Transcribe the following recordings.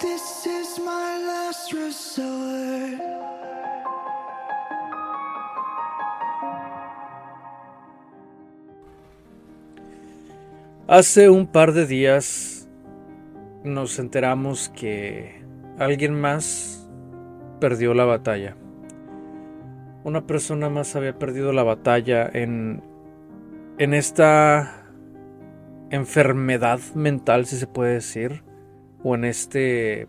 This is my last resort. Hace un par de días nos enteramos que alguien más perdió la batalla. Una persona más había perdido la batalla en, en esta enfermedad mental, si se puede decir, o en este,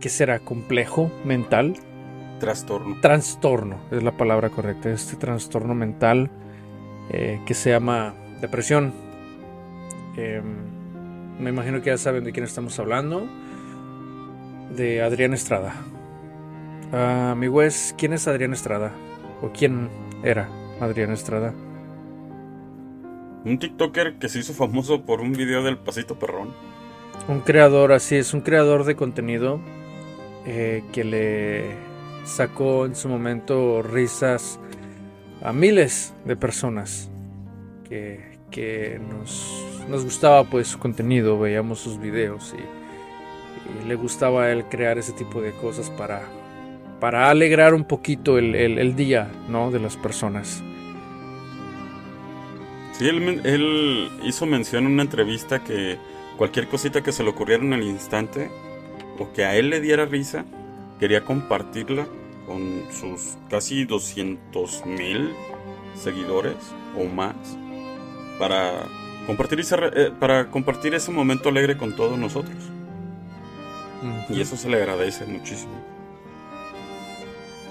¿qué será? Complejo mental. Trastorno. Trastorno, es la palabra correcta, este trastorno mental eh, que se llama depresión. Eh, me imagino que ya saben de quién estamos hablando. De Adrián Estrada. Ah, mi Wes, ¿quién es Adrián Estrada? ¿O quién era Adrián Estrada? Un TikToker que se hizo famoso por un video del pasito perrón. Un creador, así es, un creador de contenido eh, que le sacó en su momento risas a miles de personas que, que nos, nos gustaba pues su contenido, veíamos sus videos y, le gustaba a él crear ese tipo de cosas para, para alegrar un poquito el, el- el día ¿no? de las personas. Sí, él, él hizo mención en una entrevista que cualquier cosita que se le ocurriera en el instante o que a él le diera risa, quería compartirla con sus casi 200 mil seguidores o más para compartir, ese, eh, para compartir ese momento alegre con todos nosotros. Y eso se le agradece muchísimo.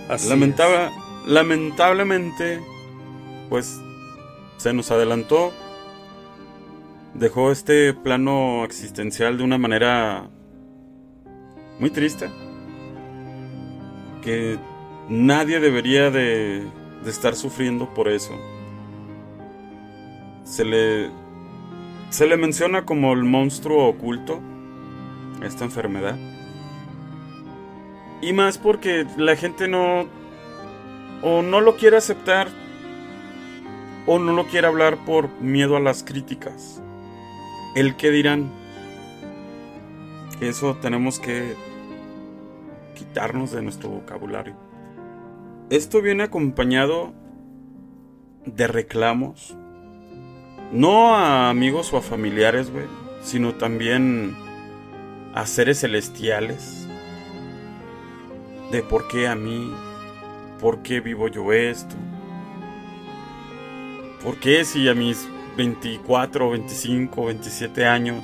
Así Lamentable- lamentablemente, pues se nos adelantó. Dejó este plano existencial de una manera muy triste. Que nadie debería de, de estar sufriendo por eso. Se le, se le menciona como el monstruo oculto, esta enfermedad. Y más porque la gente no. O no lo quiere aceptar. O no lo quiere hablar por miedo a las críticas. El que dirán. Eso tenemos que quitarnos de nuestro vocabulario. Esto viene acompañado de reclamos. No a amigos o a familiares, güey. Sino también a seres celestiales de por qué a mí, por qué vivo yo esto, por qué si a mis 24, 25, 27 años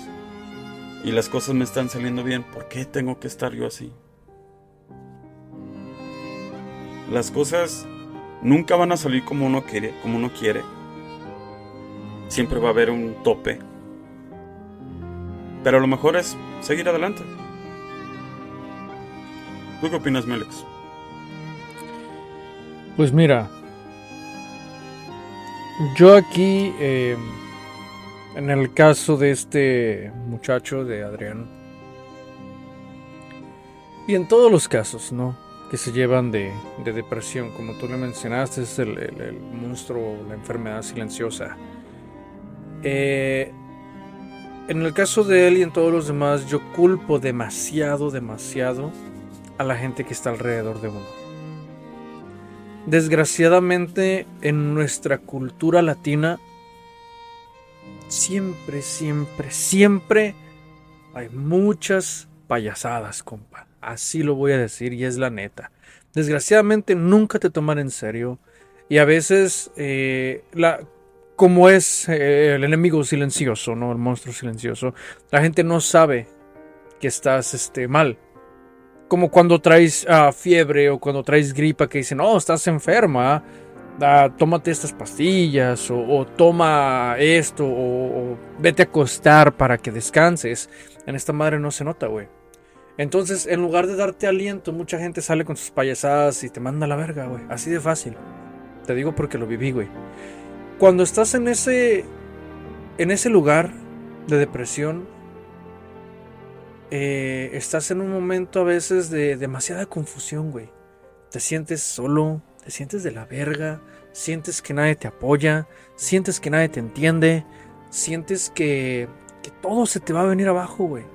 y las cosas me están saliendo bien, por qué tengo que estar yo así. Las cosas nunca van a salir como uno quiere, como uno quiere. Siempre va a haber un tope. Pero lo mejor es seguir adelante. ¿Tú qué opinas, Melex? Pues mira, yo aquí, eh, en el caso de este muchacho, de Adrián, y en todos los casos, ¿no? Que se llevan de, de depresión, como tú le mencionaste, es el, el- el monstruo, la enfermedad silenciosa. Eh, en el caso de él y en todos los demás, yo culpo demasiado, demasiado a la gente que está alrededor de uno. Desgraciadamente en nuestra cultura latina siempre, siempre, siempre hay muchas payasadas, compa. Así lo voy a decir y es la neta. Desgraciadamente nunca te toman en serio y a veces eh, la como es eh, el enemigo silencioso, no el monstruo silencioso, la gente no sabe que estás este mal como cuando traes ah, fiebre o cuando traes gripa que dicen, oh, estás enferma, ah, tómate estas pastillas o, toma esto o, o vete a acostar para que descanses. En esta madre no se nota, güey. Entonces, en lugar de darte aliento, mucha gente sale con sus payasadas y te manda a la verga, güey. Así de fácil. Te digo porque lo viví, güey. Cuando estás en ese en ese lugar de depresión, eh, estás en un momento a veces de demasiada confusión, güey. Te sientes solo, te sientes de la verga, sientes que nadie te apoya, sientes que nadie te entiende, sientes que, que todo se te va a venir abajo, güey.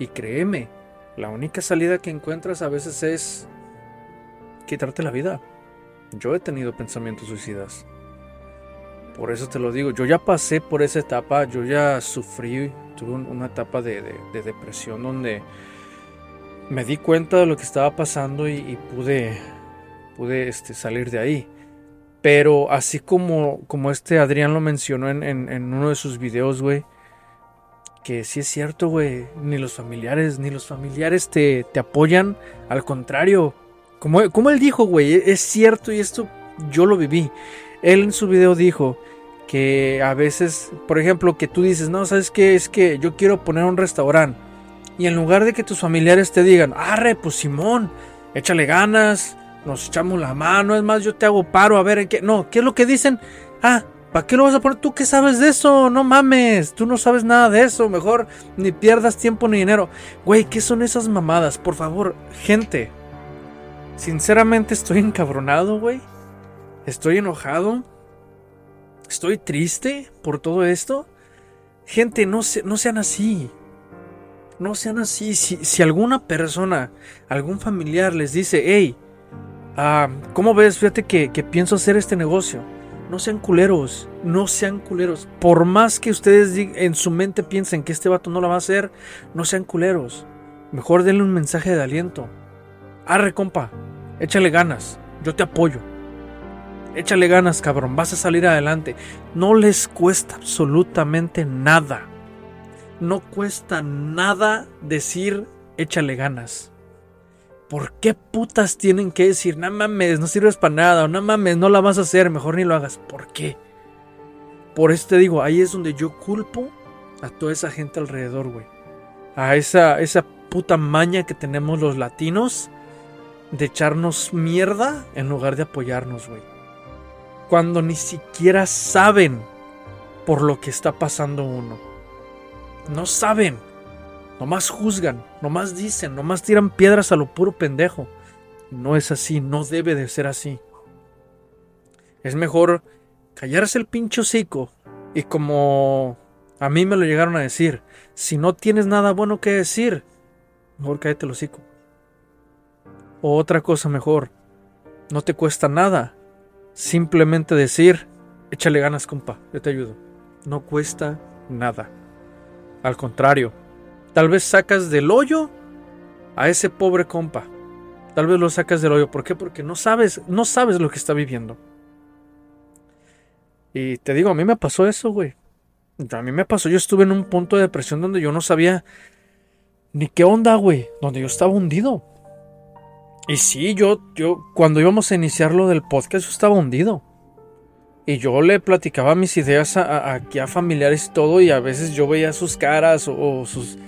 Y créeme, La única salida que encuentras a veces es quitarte la vida. Yo he tenido pensamientos suicidas. Por eso te lo digo, yo ya pasé por esa etapa, yo ya sufrí, tuve una etapa de, depresión donde me di cuenta de lo que estaba pasando y, pude, pude este, salir de ahí. Pero así como, como este Adrián lo mencionó en, uno de sus videos, güey, que sí es cierto, güey, ni los familiares, ni los familiares te, te apoyan, al contrario, como, como él dijo, güey, es cierto y esto yo lo viví. Él en su video dijo que a veces, por ejemplo, que tú dices, no, ¿sabes qué? Es que yo quiero poner un restaurante. Y en lugar de que tus familiares te digan, arre, pues Simón, échale ganas, nos echamos la mano, es más, yo te hago paro, a ver en qué. No, ¿qué es lo que dicen? Ah, ¿Para qué lo vas a poner? ¿Tú qué sabes de eso? No mames, tú no sabes nada de eso. Mejor ni pierdas tiempo ni dinero. Güey, ¿qué son esas mamadas? Por favor, gente. Sinceramente estoy encabronado, güey. Estoy enojado. Estoy triste por todo esto. Gente, no, no sean así. No sean así. Si, alguna persona, algún familiar les dice, hey, ah, ¿cómo ves? Fíjate que, que pienso hacer este negocio no sean culeros, no sean culeros. Por más que ustedes en su mente piensen que este vato no la va a hacer, no sean culeros. Mejor denle un mensaje de aliento. Arre, compa, échale ganas, yo te apoyo. Échale ganas, cabrón, vas a salir adelante. No les cuesta absolutamente nada. No cuesta nada decir échale ganas. ¿por qué putas tienen que decir, no mames, no sirves para nada, o no mames, no la vas a hacer, mejor ni lo hagas? ¿Por qué? Por eso te digo, ahí es donde yo culpo a toda esa gente alrededor, güey. A esa, esa puta maña que tenemos los latinos de echarnos mierda en lugar de apoyarnos, güey. Cuando ni siquiera saben por lo que está pasando uno. No saben. Nomás juzgan, nomás dicen, nomás tiran piedras a lo puro pendejo. No es así, no debe de ser así. Es mejor callarse el pincho hocico y como a mí me lo llegaron a decir, si no tienes nada bueno que decir, mejor cállate el hocico. O otra cosa mejor, no te cuesta nada. Simplemente decir, échale ganas, compa, yo te ayudo. No cuesta nada. Al contrario, Tal vez sacas del hoyo a ese pobre compa. Tal vez lo sacas del hoyo. ¿Por qué? Porque no sabes, no sabes lo que está viviendo. Y te digo, a mí me pasó eso, güey. A mí me pasó, yo estuve en un punto de depresión donde yo no sabía ni qué onda, güey. Donde yo estaba hundido. Y sí, yo, yo, cuando íbamos a iniciar lo del podcast, yo estaba hundido. Y yo le platicaba mis ideas a, aquí a familiares y todo, y a veces yo veía sus caras o sus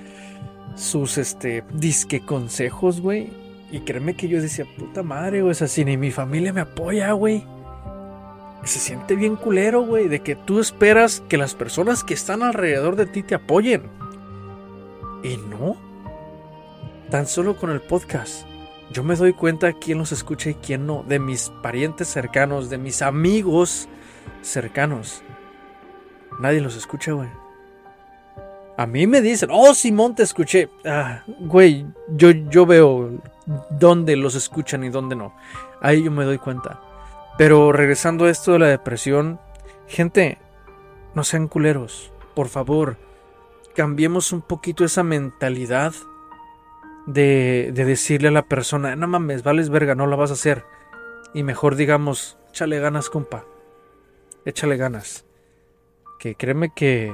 sus, este, disque consejos, güey. Y créeme que yo decía, puta madre, güey, o si ni mi familia me apoya, güey. Se siente bien culero, güey, de que tú esperas que las personas que están alrededor de ti te apoyen. Y no. Tan solo con el podcast. Yo me doy cuenta quién los escucha y quién no. De mis parientes cercanos, de mis amigos cercanos. Nadie los escucha, güey. A mí me dicen, oh Simón, te escuché. Ah, yo, yo veo dónde los escuchan y dónde no. Ahí yo me doy cuenta. Pero regresando a esto de la depresión, gente, no sean culeros. Por favor, cambiemos un poquito esa mentalidad de, de decirle a la persona, no mames, vales verga, no la vas a hacer. Y mejor digamos, échale ganas, compa. Échale ganas. Que créeme que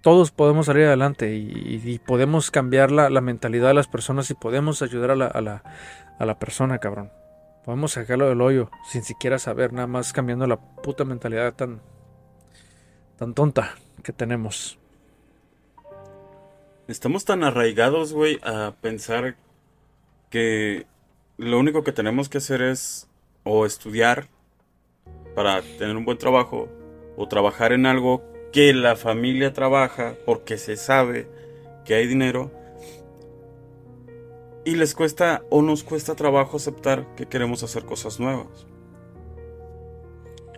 todos podemos salir adelante y, podemos cambiar la, mentalidad de las personas y podemos ayudar a la, a la, persona, cabrón. Podemos sacarlo del hoyo sin siquiera saber, nada más cambiando la puta mentalidad tan, tan tonta que tenemos. Estamos tan arraigados, güey, a pensar que lo único que tenemos que hacer es o estudiar para tener un buen trabajo o trabajar en algo que la familia trabaja porque se sabe que hay dinero y les cuesta o nos cuesta trabajo aceptar que queremos hacer cosas nuevas.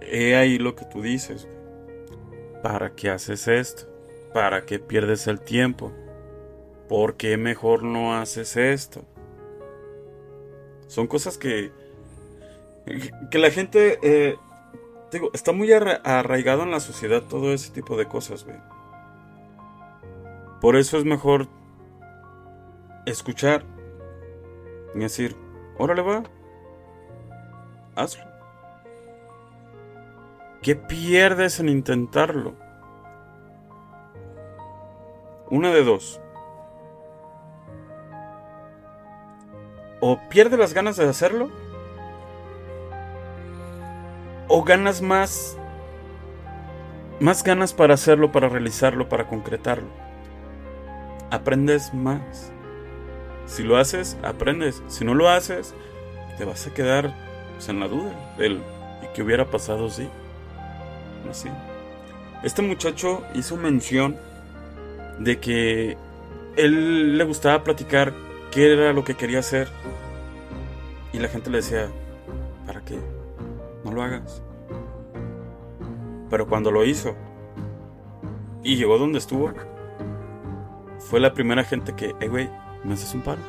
He ahí lo que tú dices. ¿Para qué haces esto? ¿Para qué pierdes el tiempo? ¿Por qué mejor no haces esto? Son cosas que, que la gente, eh, digo, está muy arraigado en la sociedad todo ese tipo de cosas, güey. Por eso es mejor escuchar y decir, órale va, hazlo. ¿Qué pierdes en intentarlo? Una de dos. O pierdes las ganas de hacerlo. O ganas más. Más ganas para hacerlo, para realizarlo, para concretarlo. Aprendes más. Si lo haces, aprendes. Si no lo haces, te vas a quedar pues, en la duda del ¿y qué hubiera pasado si? Así. Este muchacho hizo mención de que él le gustaba platicar qué era lo que quería hacer. Y la gente le decía, ¿para qué? No lo hagas. Pero cuando lo hizo y llegó donde estuvo, fue la primera gente que, eh, güey, ¿Me haces un paro?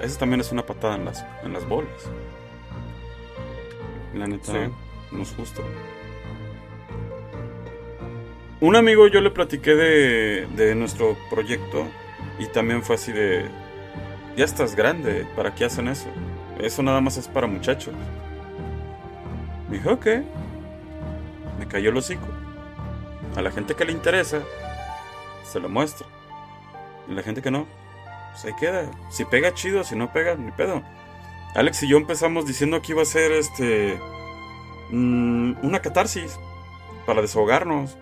Eso también es una patada en las, en las bolas. La neta, no es justo. Un amigo yo le platiqué de, de nuestro proyecto y también fue así de, ya estás grande, ¿para qué hacen eso? Eso nada más es para muchachos. Me dijo, ok. Me cayó el hocico. A la gente que le interesa, se lo muestro. Y la gente que no, pues ahí queda. Si pega chido, si no pega, ni pedo. Alex y yo empezamos diciendo que iba a ser este. Mm, una catarsis. Para desahogarnos.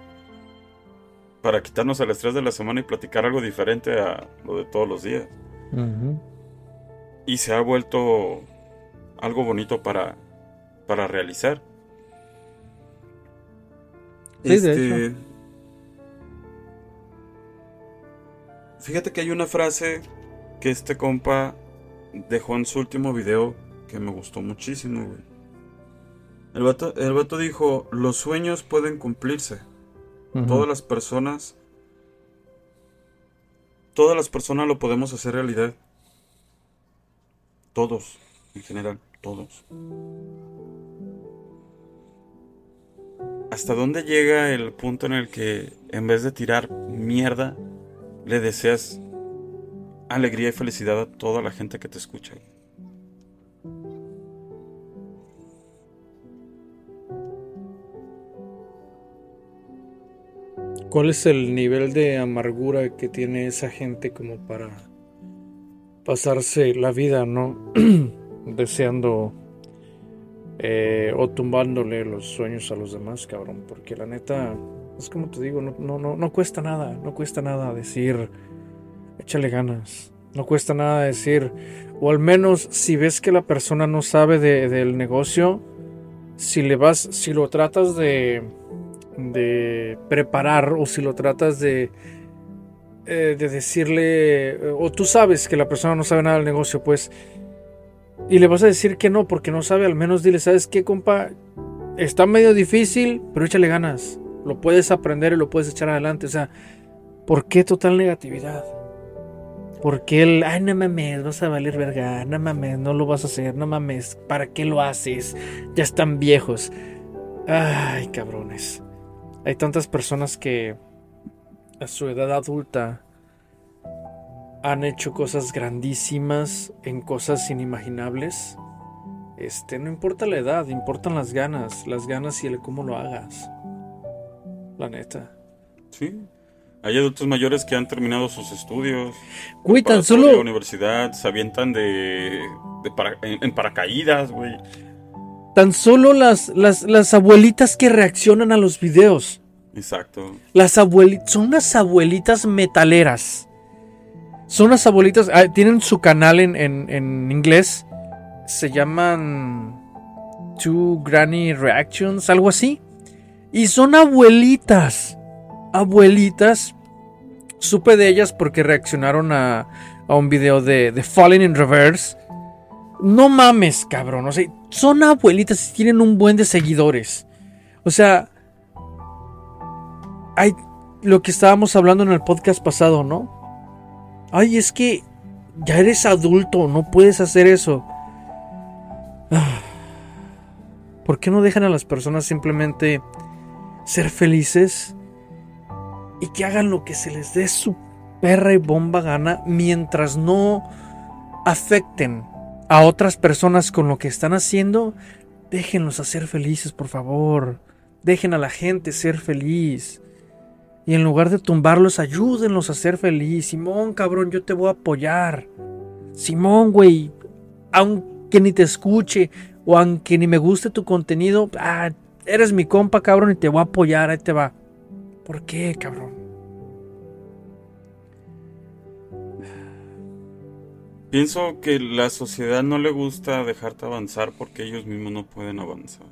Para quitarnos el estrés de la semana y platicar algo diferente a lo de todos los días. Y se ha vuelto algo bonito para, para realizar. este, Fíjate que hay una frase que este compa dejó en su último video que me gustó muchísimo, güey. El vato, el dijo, los sueños pueden cumplirse. Todas las personas... Todas las personas lo podemos hacer realidad. Todos, en general, todos. ¿Hasta dónde llega el punto en el que en vez de tirar mierda, le deseas alegría y felicidad a toda la gente que te escucha. ¿Cuál es el nivel de amargura que tiene esa gente como para pasarse la vida, no? Deseando eh, o tumbándole los sueños a los demás, cabrón. Porque la neta, es como te digo, no, no, no, no cuesta nada, no cuesta nada decir, échale ganas, no cuesta nada decir, o al menos si ves que la persona no sabe del negocio, si le vas, si lo tratas de, de preparar o si lo tratas de, eh, de decirle, o tú sabes que la persona no sabe nada del negocio, pues, y le vas a decir que no porque no sabe, al menos dile, ¿sabes qué, compa? Está medio difícil, pero échale ganas lo puedes aprender y lo puedes echar adelante. O sea, ¿por qué total negatividad? ¿Por qué el, ay, no mames, vas a valer verga, no mames, no lo vas a hacer, no mames, ¿para qué lo haces? Ya están viejos. Ay, cabrones. Hay tantas personas que a su edad adulta han hecho cosas grandísimas en cosas inimaginables. Este, no importa la edad, importan las ganas, las ganas y el cómo lo hagas. La neta. Sí. Hay adultos mayores que han terminado sus estudios. Güey, tan solo. La universidad, se avientan de. en, paracaídas, güey. Tan solo las, las, las abuelitas que reaccionan a los videos. Exacto. Las abuelitas. Son unas abuelitas metaleras. Son las abuelitas. Ah, tienen su canal en, en, en inglés. Se llaman. Two Granny Reactions, algo así. Y son abuelitas. Abuelitas. Supe de ellas porque reaccionaron a, a un video de, de Falling in Reverse. No mames, cabrón. O sea, son abuelitas y tienen un buen de seguidores. O sea, hay, lo que estábamos hablando en el podcast pasado, ¿no? Ay, es que ya eres adulto, no puedes hacer eso. Ah. ¿Por qué no dejan a las personas simplemente ser felices y que hagan lo que se les dé su perra y bomba gana mientras no afecten a otras personas con lo que están haciendo? Déjenlos hacer felices, por favor. Dejen a la gente ser feliz. Y en lugar de tumbarlos, ayúdenlos a ser feliz. Simón, cabrón, yo te voy a apoyar. Simón, güey, aunque ni te escuche o aunque ni me guste tu contenido, ah, eres mi compa, cabrón, y te voy a apoyar, ahí te va. ¿Por qué, cabrón? Pienso que la sociedad no le gusta dejarte avanzar porque ellos mismos no pueden avanzar.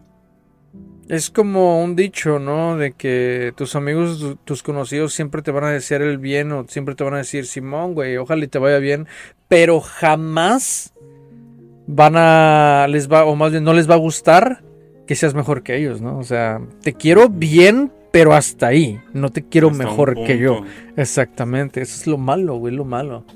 Es como un dicho, ¿no? De que tus amigos, tus conocidos siempre te van a desear el bien o siempre te van a decir, Simón, güey, ojalá y te vaya bien, pero jamás van a, les va, o más bien no les va a gustar que seas mejor que ellos, ¿no? O sea, te quiero bien, pero hasta ahí, no te quiero mejor que yo. Exactamente, eso es lo malo, güey, lo malo.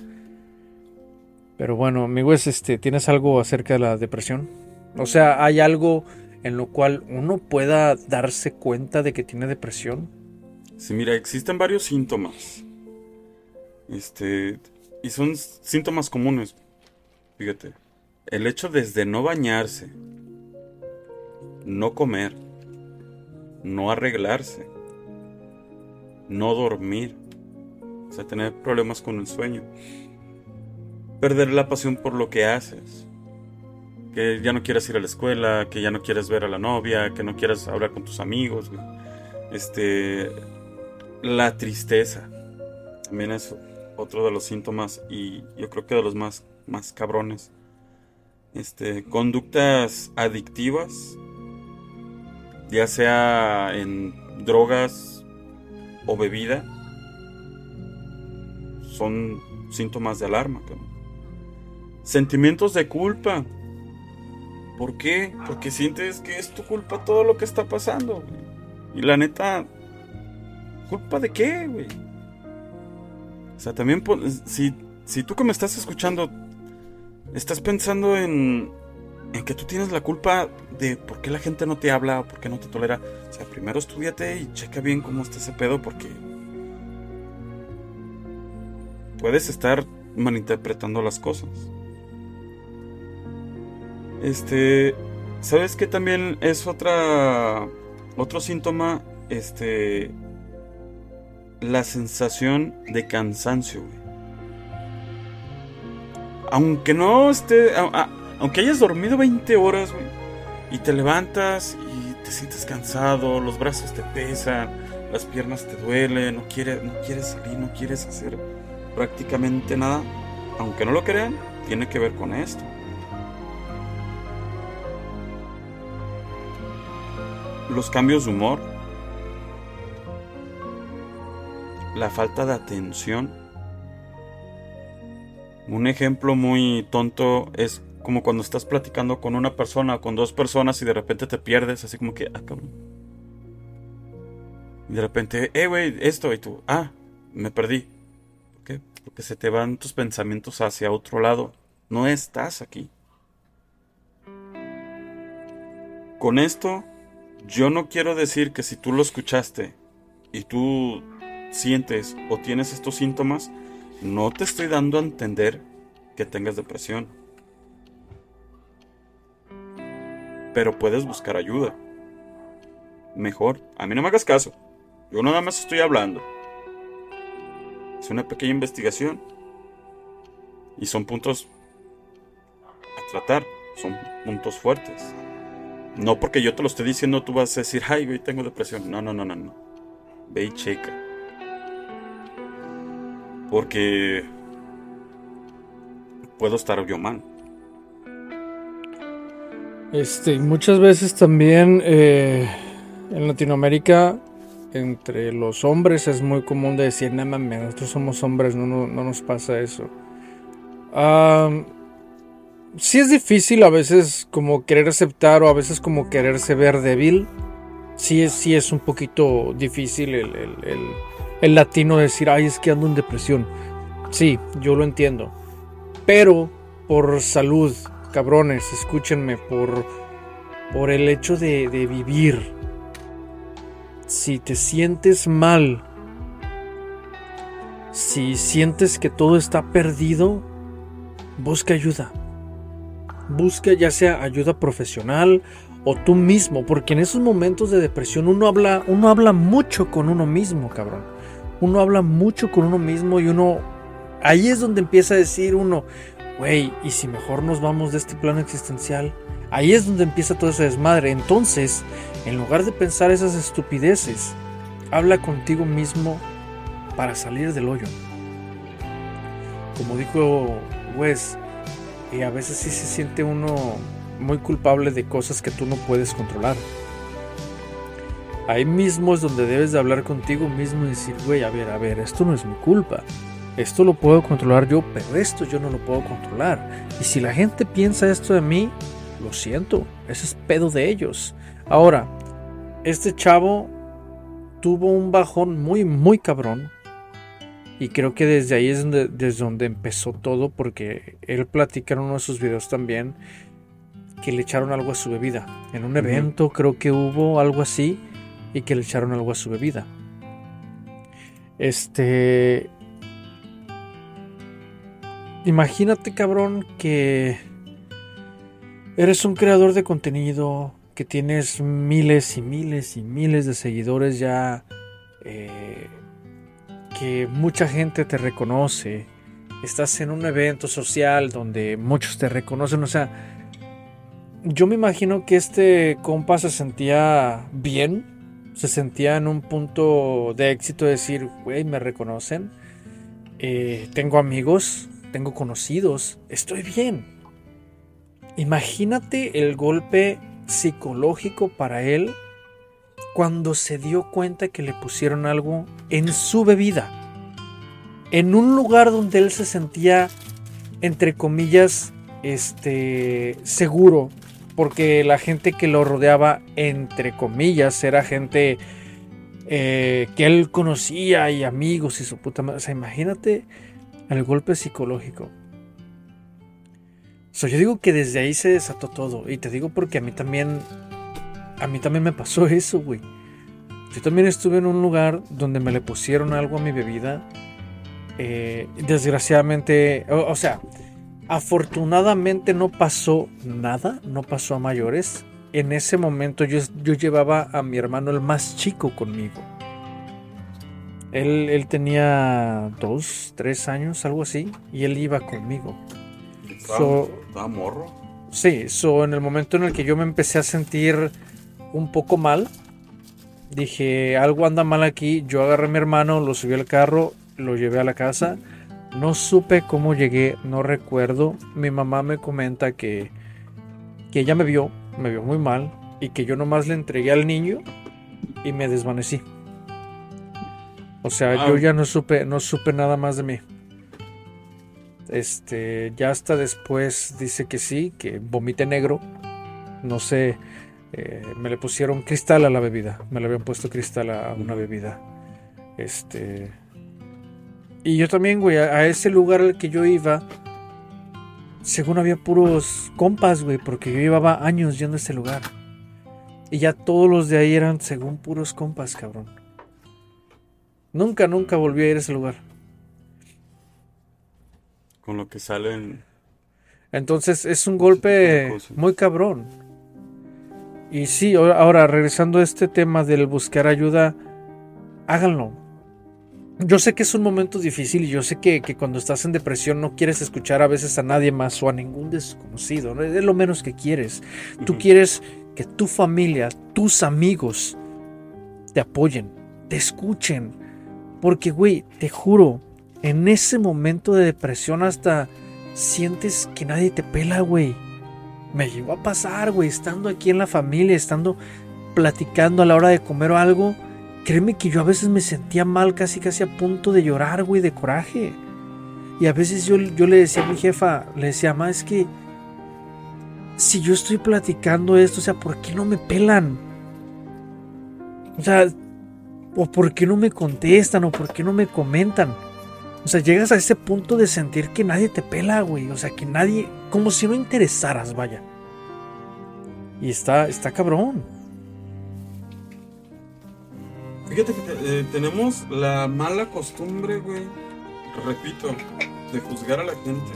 Pero bueno, amigos, este, ¿tienes algo acerca de la depresión? O sea, ¿hay algo en lo cual uno pueda darse cuenta de que tiene depresión? Sí, mira, existen varios síntomas. Este, y son síntomas comunes. Fíjate, el hecho desde no bañarse, no comer, no arreglarse, no dormir, o sea, tener problemas con el sueño perder la pasión por lo que haces. Que ya no quieras ir a la escuela, que ya no quieres ver a la novia, que no quieras hablar con tus amigos. Este. La tristeza. También es otro de los síntomas y yo creo que de los más, más cabrones. Este. Conductas adictivas. Ya sea en drogas o bebida. Son síntomas de alarma. Sentimientos de culpa. ¿Por qué? Porque sientes que es tu culpa todo lo que está pasando. Y la neta, ¿culpa de qué, güey? O sea, también si, si tú que me estás escuchando estás pensando en, en que tú tienes la culpa de por qué la gente no te habla o por qué no te tolera, o sea, primero estudiate y checa bien cómo está ese pedo porque puedes estar malinterpretando las cosas. Este, ¿sabes qué también es otra otro síntoma? Este la sensación de cansancio, Aunque no esté aunque hayas dormido 20 horas, güey, y te levantas y te sientes cansado, los brazos te pesan, las piernas te duelen, no quieres no quieres salir, no quieres hacer prácticamente nada, aunque no lo crean, tiene que ver con esto. Los cambios de humor, la falta de atención. Un ejemplo muy tonto es como cuando estás platicando con una persona o con dos personas y de repente te pierdes, así como que, ah. Y de repente, eh, güey, esto, y tú, ah, me perdí. ¿Por qué? Porque se te van tus pensamientos hacia otro lado. No estás aquí. Con esto yo no quiero decir que si tú lo escuchaste y tú sientes o tienes estos síntomas, no te estoy dando a entender que tengas depresión. Pero puedes buscar ayuda. Mejor, a mí no me hagas caso. Yo nada más estoy hablando. Es una pequeña investigación. Y son puntos a tratar. Son puntos fuertes. No porque yo te lo esté diciendo, tú vas a decir, ay, güey, tengo depresión. No, no, no, no, no. Ve y checa. Porque puedo estar yo mal. Este, muchas veces también eh, en Latinoamérica, entre los hombres es muy común de decir, no mames, nosotros somos hombres, no, no, no nos pasa eso. Ah sí es difícil a veces como querer aceptar o a veces como quererse ver débil. Sí es, sí es un poquito difícil el, el latino decir, ay, es que ando en depresión. Sí, yo lo entiendo. Pero por salud, cabrones, escúchenme, por, por el hecho de, de vivir. Si te sientes mal, si sientes que todo está perdido, busca ayuda. Busca ya sea ayuda profesional o tú mismo, porque en esos momentos de depresión uno habla, uno habla mucho con uno mismo, cabrón. Uno habla mucho con uno mismo y uno ahí es donde empieza a decir uno, güey, ¿y si mejor nos vamos de este plano existencial? Ahí es donde empieza todo ese desmadre. Entonces, en lugar de pensar esas estupideces, habla contigo mismo para salir del hoyo. Como dijo Wes, y a veces sí se siente uno muy culpable de cosas que tú no puedes controlar. Ahí mismo es donde debes de hablar contigo mismo y decir, güey, a ver, a ver, esto no es mi culpa. Esto lo puedo controlar yo, pero esto yo no lo puedo controlar. Y si la gente piensa esto de mí, lo siento, ese es pedo de ellos. Ahora, este chavo tuvo un bajón muy, muy cabrón. Y creo que desde ahí es donde, desde donde empezó todo, porque él platica en uno de sus videos también que le echaron algo a su bebida. En un evento creo que hubo algo así y que le echaron algo a su bebida. Este... Imagínate, cabrón, que eres un creador de contenido, que tienes miles y miles y miles de seguidores ya, eh, que mucha gente te reconoce, estás en un evento social donde muchos te reconocen, o sea, yo me imagino que este compa se sentía bien, se sentía en un punto de éxito de decir, güey, me reconocen, eh, tengo amigos, tengo conocidos, estoy bien. Imagínate el golpe psicológico para él cuando se dio cuenta que le pusieron algo en su bebida. En un lugar donde él se sentía, entre comillas, este, seguro, porque la gente que lo rodeaba, entre comillas, era gente eh, que él conocía y amigos y su puta madre. O sea, imagínate el golpe psicológico. O sea, yo digo que desde ahí se desató todo. Y te digo porque a mí también. A mí también me pasó eso, güey. Yo también estuve en un lugar donde me le pusieron algo a mi bebida. Eh, desgraciadamente. o sea, Afortunadamente no pasó nada, no pasó a mayores. En ese momento yo, yo llevaba a mi hermano el más chico conmigo. Él, él, tenía dos, tres años, algo así, y él iba conmigo. ¿Estaba morro? Sí, so, en el momento en el que yo me empecé a sentir un poco mal, dije, algo anda mal aquí, yo agarré a mi hermano, lo subí al carro, lo llevé a la casa no supe cómo llegué, no recuerdo. Mi mamá me comenta que, que ella me vio, me vio muy mal y que yo nomás le entregué al niño y me desvanecí. O sea, yo ya no supe, no supe nada más de mí. Este, ya hasta después dice que sí, que vomité negro. No sé, eh, me le pusieron cristal a la bebida. Me le habían puesto cristal a una bebida. Este, y yo también, güey, a, ese lugar al que yo iba, según había puros compas, güey, porque yo llevaba años yendo a ese lugar. Y ya todos los de ahí eran según puros compas, cabrón. Nunca, nunca volví a ir a ese lugar. Con lo que salen. Entonces es un golpe muy cabrón. Y sí, ahora regresando a este tema del buscar ayuda, háganlo yo sé que es un momento difícil y yo sé que, cuando estás en depresión no quieres escuchar a veces a nadie más o a ningún desconocido, es lo menos que quieres. Tú quieres que tu familia, tus amigos te apoyen, te escuchen, porque güey, te juro, en ese momento de depresión hasta sientes que nadie te pela, güey. Me llegó a pasar, güey, estando aquí en la familia, estando platicando a la hora de comer o algo Créeme que yo a veces me sentía mal, casi casi a punto de llorar, güey, de coraje. Y a veces yo, yo le decía a mi jefa, le decía, mamá, es que si yo estoy platicando esto, o sea, ¿por qué no me pelan? O sea, o por qué no me contestan, o por qué no me comentan. O sea, llegas a ese punto de sentir que nadie te pela, güey. O sea, que nadie, como si no interesaras, vaya. Y está, está cabrón. Fíjate que te- eh, tenemos la mala costumbre, güey, repito, de juzgar a la gente.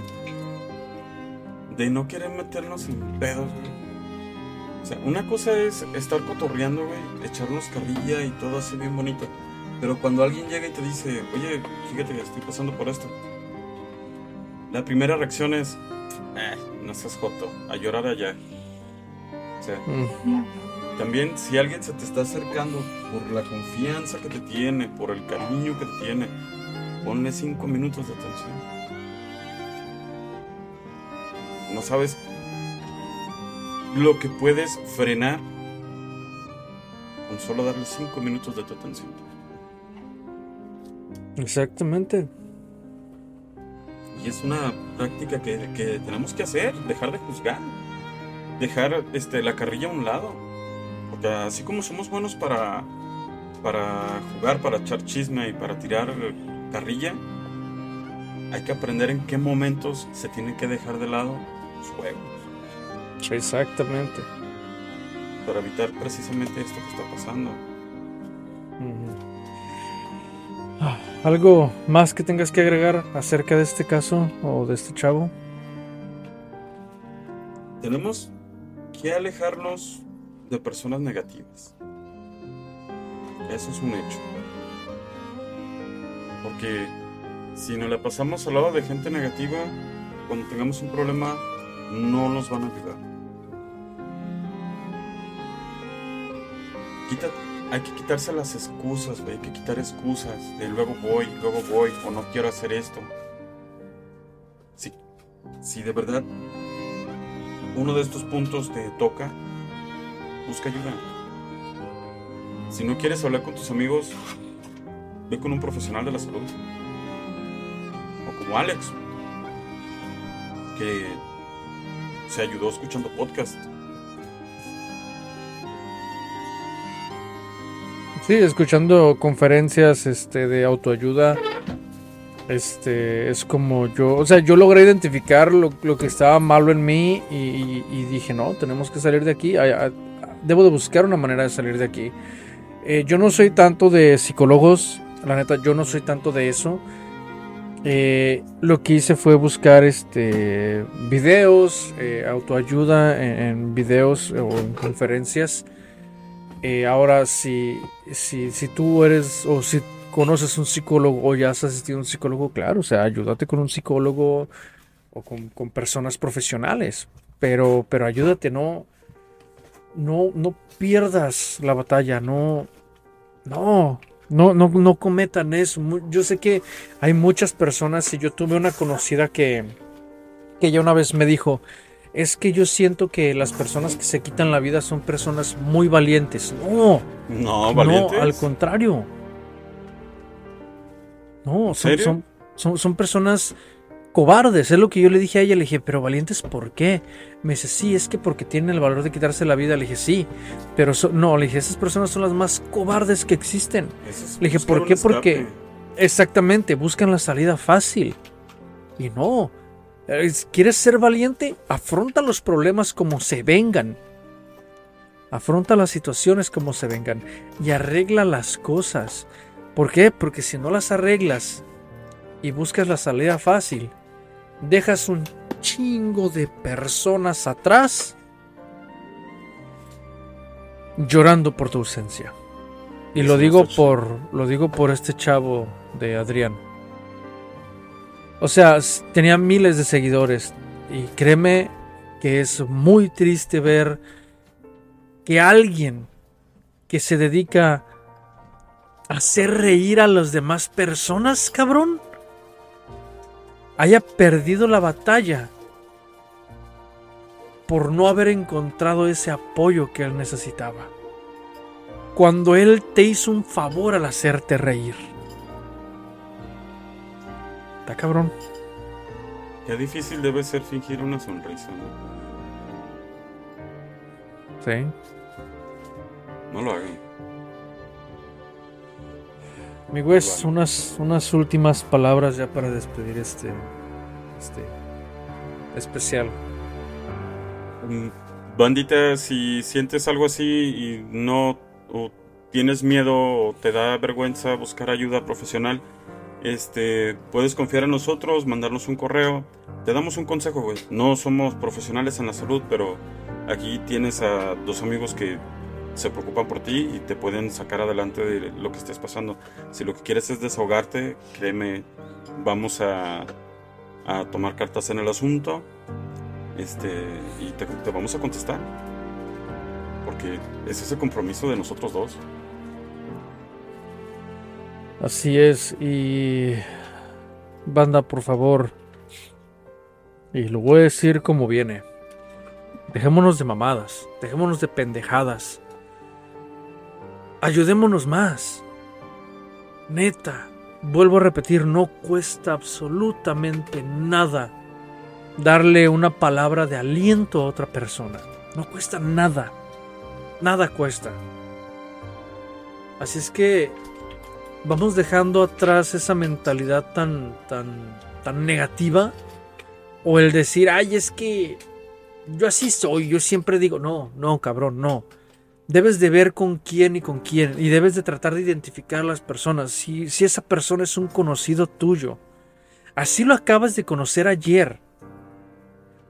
De no querer meternos en pedos, güey. O sea, una cosa es estar cotorreando, güey, echarnos carrilla y todo así bien bonito. Pero cuando alguien llega y te dice, oye, fíjate que estoy pasando por esto. La primera reacción es, eh, no seas joto, a llorar allá. O sea, también si alguien se te está acercando por la confianza que te tiene, por el cariño que te tiene, ponle cinco minutos de atención. No sabes lo que puedes frenar con solo darle cinco minutos de tu atención. Exactamente. Y es una práctica que, que tenemos que hacer, dejar de juzgar, dejar este, la carrilla a un lado. Porque así como somos buenos para, para jugar, para echar chisme y para tirar carrilla, hay que aprender en qué momentos se tienen que dejar de lado los juegos. Exactamente. Para evitar precisamente esto que está pasando. Ujú. Ah, ¿Algo más que tengas que agregar acerca de este caso o de este chavo? Tenemos que alejarnos de personas negativas. Eso es un hecho. Porque si nos la pasamos al lado de gente negativa, cuando tengamos un problema, no nos van a ayudar. Hay que quitarse las excusas, güey. Hay que quitar excusas de luego voy, luego voy, o no quiero hacer esto. Si, si de verdad uno de estos puntos te toca, busca ayuda. Si no quieres hablar con tus amigos, ve con un profesional de la salud. O como Alex, que se ayudó escuchando podcast. Sí, escuchando conferencias este, de autoayuda. Este es como yo, o sea, yo logré identificar lo, lo que estaba malo en mí y, dije, no, tenemos que salir de aquí. Debo de buscar una manera de salir de aquí. Eh, yo no soy tanto de psicólogos, la neta, yo no soy tanto de eso. Eh, lo que hice fue buscar este videos, eh, autoayuda en, en videos o en conferencias. Eh, ahora, si, si, si tú eres o si conoces un psicólogo o ya has asistido a un psicólogo, claro, o sea, ayúdate con un psicólogo o con, con personas profesionales. Pero, pero ayúdate, no, no, no pierdas la batalla, no, no, no, no, no cometan eso. Yo sé que hay muchas personas y yo tuve una conocida que, que ya una vez me dijo, es que yo siento que las personas que se quitan la vida son personas muy valientes. No, No, valientes. no, al contrario. No, son, son, son, son personas cobardes. Es lo que yo le dije a ella. Le dije, pero valientes, ¿por qué? Me dice, sí, es que porque tienen el valor de quitarse la vida. Le dije, sí, pero so- no, le dije, esas personas son las más cobardes que existen. Es Le dije, buscar ¿por qué? Porque exactamente buscan la salida fácil. Y no. Es- ¿Quieres ser valiente? Afronta los problemas como se vengan. Afronta las situaciones como se vengan. Y arregla las cosas. ¿Por qué? Porque si no las arreglas y buscas la salida fácil, dejas un chingo de personas atrás llorando por tu ausencia. Y lo digo por lo digo por este chavo de Adrián. O sea, tenía miles de seguidores y créeme que es muy triste ver que alguien que se dedica a hacer reír a las demás personas, cabrón, haya perdido la batalla por no haber encontrado ese apoyo que él necesitaba. Cuando él te hizo un favor al hacerte reír. Está cabrón. Qué difícil debe ser fingir una sonrisa, ¿no? Sí. No lo hagan. Mi Wes, unas, unas últimas palabras ya para despedir este, este especial. Mm, Bandita, si sientes algo así y no o tienes miedo o te da vergüenza buscar ayuda profesional, este, puedes confiar en nosotros, mandarnos un correo. Te damos un consejo, güey. No somos profesionales en la salud, pero aquí tienes a dos amigos que se preocupan por ti y te pueden sacar adelante de lo que estés pasando. Si lo que quieres es desahogarte, créeme, vamos a, a tomar cartas en el asunto este, y te, te vamos a contestar. Porque es el compromiso de nosotros dos. Así es, y banda, por favor, y lo voy a decir como viene. Dejémonos de mamadas, dejémonos de pendejadas. Ayudémonos más. Neta, vuelvo a repetir, no cuesta absolutamente nada darle una palabra de aliento a otra persona. No cuesta nada. Nada cuesta. Así es que vamos dejando atrás esa mentalidad tan, tan, tan negativa. O el decir, ay, es que yo así soy, yo siempre digo, no, no, cabrón, no. Debes de ver con quién y con quién. Y debes de tratar de identificar a las personas. Si, si esa persona es un conocido tuyo. Así lo acabas de conocer ayer.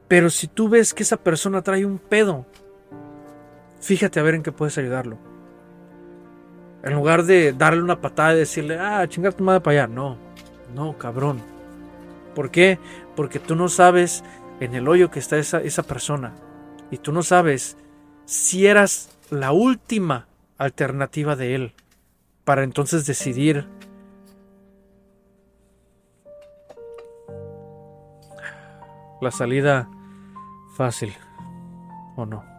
Pero si tú ves que esa persona trae un pedo, fíjate a ver en qué puedes ayudarlo. En lugar de darle una patada y decirle, ah, chingar tu madre para allá. No, no, cabrón. ¿Por qué? Porque tú no sabes en el hoyo que está esa, esa persona. Y tú no sabes si eras la última alternativa de él. Para entonces decidir la salida fácil o no.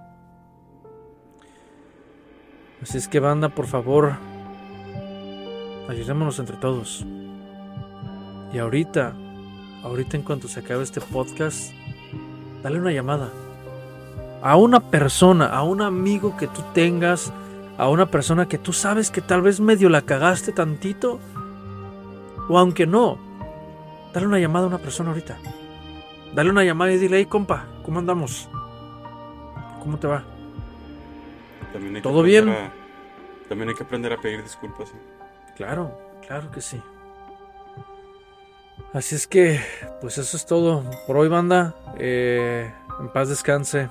Así es que banda, por favor, ayudémonos entre todos. Y ahorita, ahorita en cuanto se acabe este podcast, dale una llamada. A una persona, a un amigo que tú tengas, a una persona que tú sabes que tal vez medio la cagaste tantito, o aunque no, dale una llamada a una persona ahorita. Dale una llamada y dile, hey compa, ¿cómo andamos? ¿Cómo te va? También hay ¿Todo bien? a- también hay que aprender a pedir disculpas. ¿eh? Claro, claro que sí. Así es que, pues eso es todo por hoy, banda. Eh, en paz descanse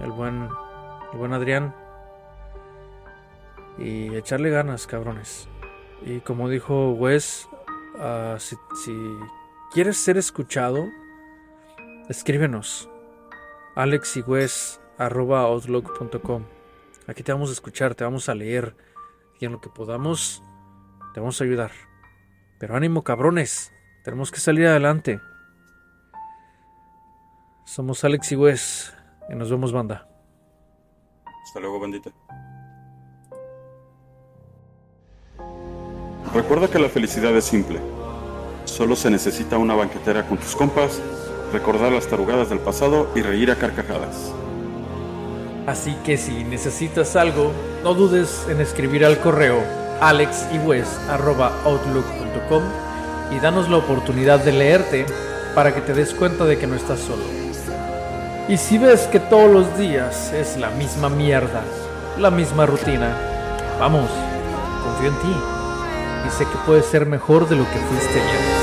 el buen, el buen Adrián. Y echarle ganas, cabrones. Y como dijo Wes, ah, si, si quieres ser escuchado, escríbenos. alexywes.outlook.com Aquí te vamos a escuchar, te vamos a leer. Y en lo que podamos, te vamos a ayudar. Pero ánimo, cabrones. Tenemos que salir adelante. Somos Alex y Wes. Y nos vemos, banda. Hasta luego, bandita. Recuerda que la felicidad es simple. Solo se necesita una banquetera con tus compas, recordar las tarugadas del pasado y reír a carcajadas. Así que si necesitas algo, no dudes en escribir al correo alexywes.outlook.com y danos la oportunidad de leerte para que te des cuenta de que no estás solo. Y si ves que todos los días es la misma mierda, la misma rutina, vamos, confío en ti y sé que puedes ser mejor de lo que fuiste ayer.